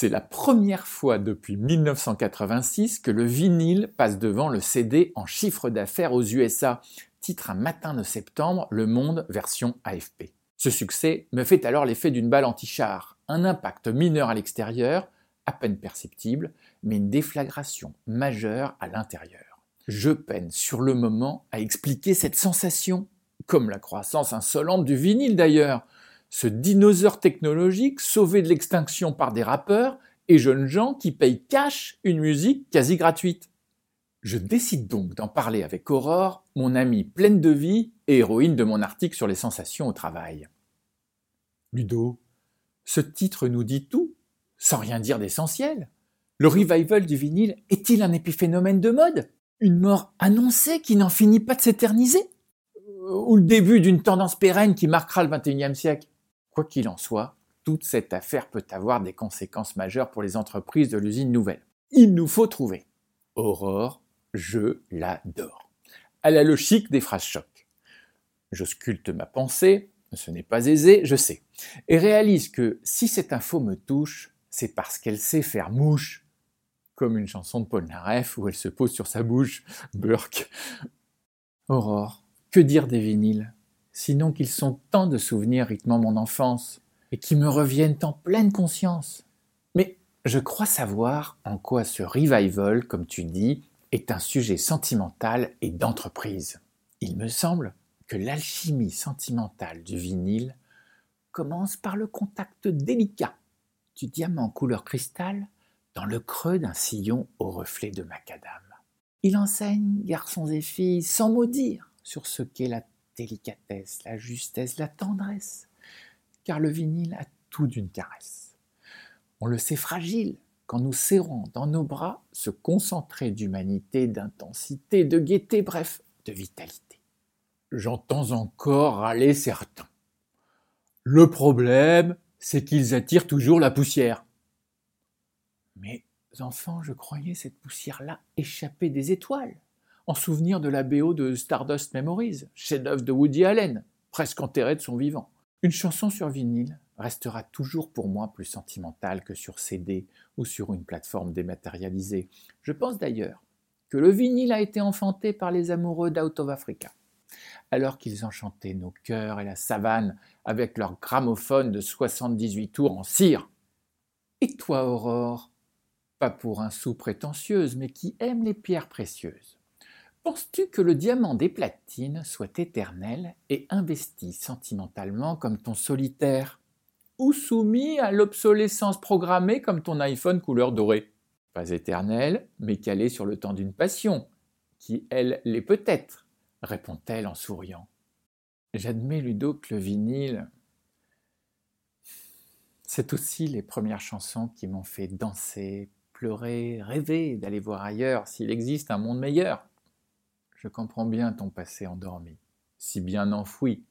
C'est la première fois depuis 1986 que le vinyle passe devant le CD en chiffre d'affaires aux USA, titre un matin de septembre Le Monde version AFP. Ce succès me fait alors l'effet d'une balle anti-char, un impact mineur à l'extérieur, à peine perceptible, mais une déflagration majeure à l'intérieur. Je peine sur le moment à expliquer cette sensation, comme la croissance insolente du vinyle d'ailleurs, ce dinosaure technologique sauvé de l'extinction par des rappeurs et jeunes gens qui payent cash une musique quasi gratuite. Je décide donc d'en parler avec Aurore, mon amie pleine de vie et héroïne de mon article sur les sensations au travail. Ludo, ce titre nous dit tout, sans rien dire d'essentiel. Le revival du vinyle est-il un épiphénomène de mode? Une mort annoncée qui n'en finit pas de s'éterniser? Ou le début d'une tendance pérenne qui marquera le XXIe siècle? Quoi qu'il en soit, toute cette affaire peut avoir des conséquences majeures pour les entreprises de l'usine nouvelle. Il nous faut trouver. Aurore, je l'adore. Elle a le chic des phrases choc. Je sculpte ma pensée, ce n'est pas aisé, je sais, et réalise que si cette info me touche, c'est parce qu'elle sait faire mouche, comme une chanson de Paul Naref où elle se pose sur sa bouche, Burke. Aurore, que dire des vinyles? Sinon qu'ils sont tant de souvenirs rythmant mon enfance, et qui me reviennent en pleine conscience. Mais je crois savoir en quoi ce revival, comme tu dis, est un sujet sentimental et d'entreprise. Il me semble que l'alchimie sentimentale du vinyle commence par le contact délicat du diamant couleur cristal dans le creux d'un sillon au reflet de macadam. Il enseigne, garçons et filles, sans mot dire sur ce qu'est la délicatesse, la justesse, la tendresse, car le vinyle a tout d'une caresse. On le sait fragile quand nous serrons dans nos bras ce concentré d'humanité, d'intensité, de gaieté, bref, de vitalité. J'entends encore râler certains. Le problème, c'est qu'ils attirent toujours la poussière. Mais enfants, je croyais cette poussière-là échapper des étoiles en souvenir de la BO de Stardust Memories, chef-d'œuvre de Woody Allen, presque enterré de son vivant. Une chanson sur vinyle restera toujours pour moi plus sentimentale que sur CD ou sur une plateforme dématérialisée. Je pense d'ailleurs que le vinyle a été enfanté par les amoureux d'Out of Africa, alors qu'ils enchantaient nos cœurs et la savane avec leur gramophone de 78 tours en cire. Et toi, Aurore Pas pour un sou prétentieuse, mais qui aime les pierres précieuses. Penses-tu que le diamant des platines soit éternel et investi sentimentalement comme ton solitaire Ou soumis à l'obsolescence programmée comme ton iPhone couleur dorée? Pas éternel, mais calé sur le temps d'une passion, qui, elle, l'est peut-être, répond-elle en souriant. J'admets, Ludo, que le vinyle, c'est aussi les premières chansons qui m'ont fait danser, pleurer, rêver d'aller voir ailleurs s'il existe un monde meilleur. Je comprends bien ton passé endormi, si bien enfoui,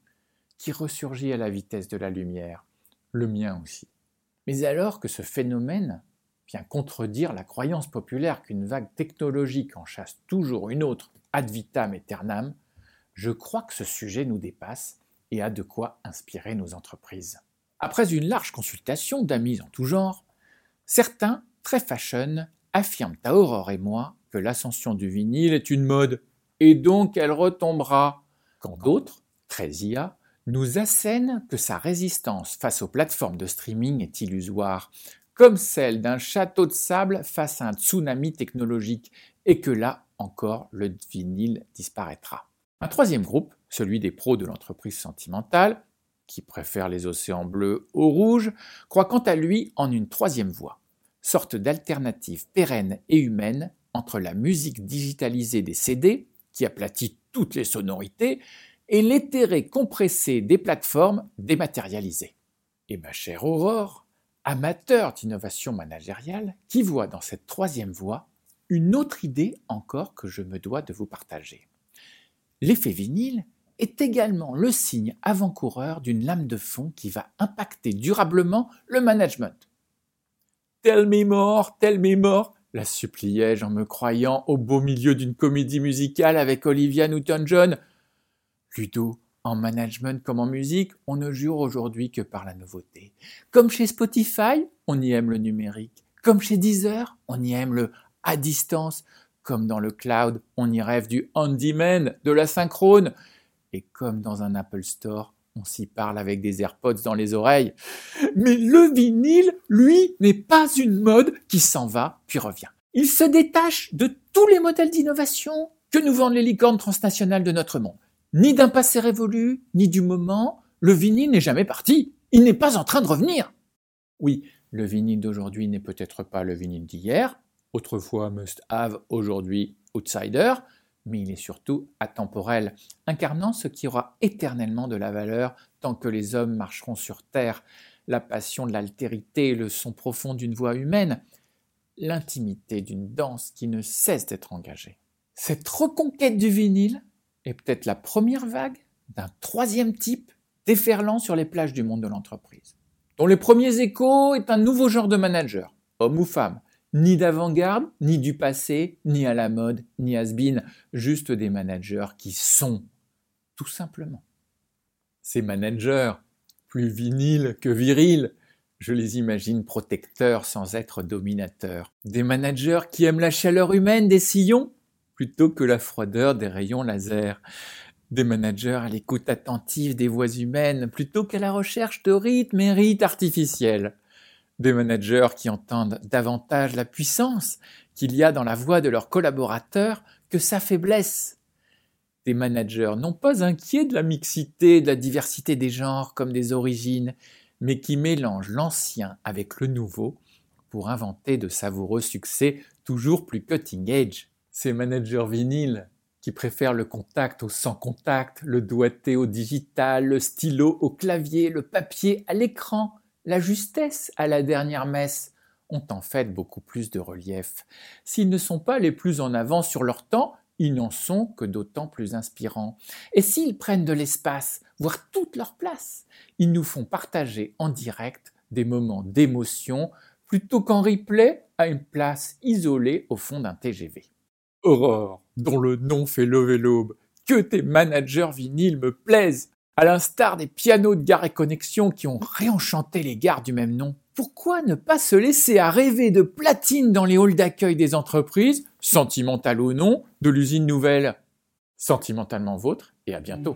qui ressurgit à la vitesse de la lumière, le mien aussi. Mais alors que ce phénomène vient contredire la croyance populaire qu'une vague technologique en chasse toujours une autre ad vitam aeternam, je crois que ce sujet nous dépasse et a de quoi inspirer nos entreprises. Après une large consultation d'amis en tout genre, certains, très fashion, affirment à Aurore et moi que l'ascension du vinyle est une mode et donc elle retombera. Quand d'autres, très IA, nous assènent que sa résistance face aux plateformes de streaming est illusoire, comme celle d'un château de sable face à un tsunami technologique, et que là encore le vinyle disparaîtra. Un troisième groupe, celui des pros de l'entreprise sentimentale, qui préfèrent les océans bleus au rouge, croit quant à lui en une troisième voie, sorte d'alternative pérenne et humaine entre la musique digitalisée des CD qui aplatit toutes les sonorités, et l'éthéré compressé des plateformes dématérialisées. Et ma chère Aurore, amateur d'innovation managériale, qui voit dans cette troisième voie une autre idée encore que je me dois de vous partager. L'effet vinyle est également le signe avant-coureur d'une lame de fond qui va impacter durablement le management. Tell me more, tell me more, la suppliai-je en me croyant au beau milieu d'une comédie musicale avec Olivia Newton-John. Ludo, en management comme en musique, on ne jure aujourd'hui que par la nouveauté. Comme chez Spotify, on y aime le numérique. Comme chez Deezer, on y aime le à distance. Comme dans le cloud, on y rêve du on-demand, de la synchrone. Et comme dans un Apple Store, on s'y parle avec des AirPods dans les oreilles. Mais le vinyle, lui, n'est pas une mode qui s'en va puis revient. Il se détache de tous les modèles d'innovation que nous vendent les licornes transnationales de notre monde. Ni d'un passé révolu, ni du moment, le vinyle n'est jamais parti. Il n'est pas en train de revenir. Oui, le vinyle d'aujourd'hui n'est peut-être pas le vinyle d'hier, autrefois must-have, aujourd'hui outsider, mais il est surtout atemporel, incarnant ce qui aura éternellement de la valeur tant que les hommes marcheront sur Terre, la passion de l'altérité, le son profond d'une voix humaine, l'intimité d'une danse qui ne cesse d'être engagée. Cette reconquête du vinyle est peut-être la première vague d'un troisième type déferlant sur les plages du monde de l'entreprise, dont les premiers échos est un nouveau genre de manager, homme ou femme, ni d'avant-garde, ni du passé, ni à la mode, ni has-been, juste des managers qui sont, tout simplement. Ces managers, plus vinyles que virils, je les imagine protecteurs sans être dominateurs. Des managers qui aiment la chaleur humaine des sillons plutôt que la froideur des rayons laser. Des managers à l'écoute attentive des voix humaines plutôt qu'à la recherche de rythme et rites artificiels des managers qui entendent davantage la puissance qu'il y a dans la voix de leurs collaborateurs que sa faiblesse. Des managers non pas inquiets de la mixité, de la diversité des genres comme des origines, mais qui mélangent l'ancien avec le nouveau pour inventer de savoureux succès toujours plus cutting edge. Ces managers vinyles qui préfèrent le contact au sans contact, le doigté au digital, le stylo au clavier, le papier à l'écran, la justesse à la dernière messe ont en fait beaucoup plus de relief. S'ils ne sont pas les plus en avant sur leur temps, ils n'en sont que d'autant plus inspirants. Et s'ils prennent de l'espace, voire toute leur place, ils nous font partager en direct des moments d'émotion plutôt qu'en replay à une place isolée au fond d'un TGV. Aurore, dont le nom fait lever l'aube, que tes managers vinyles me plaisent à l'instar des pianos de Gare et Connexion qui ont réenchanté les gares du même nom, pourquoi ne pas se laisser à rêver de platine dans les halls d'accueil des entreprises, sentimentales ou non, de l'usine nouvelle Sentimentalement vôtre et à bientôt.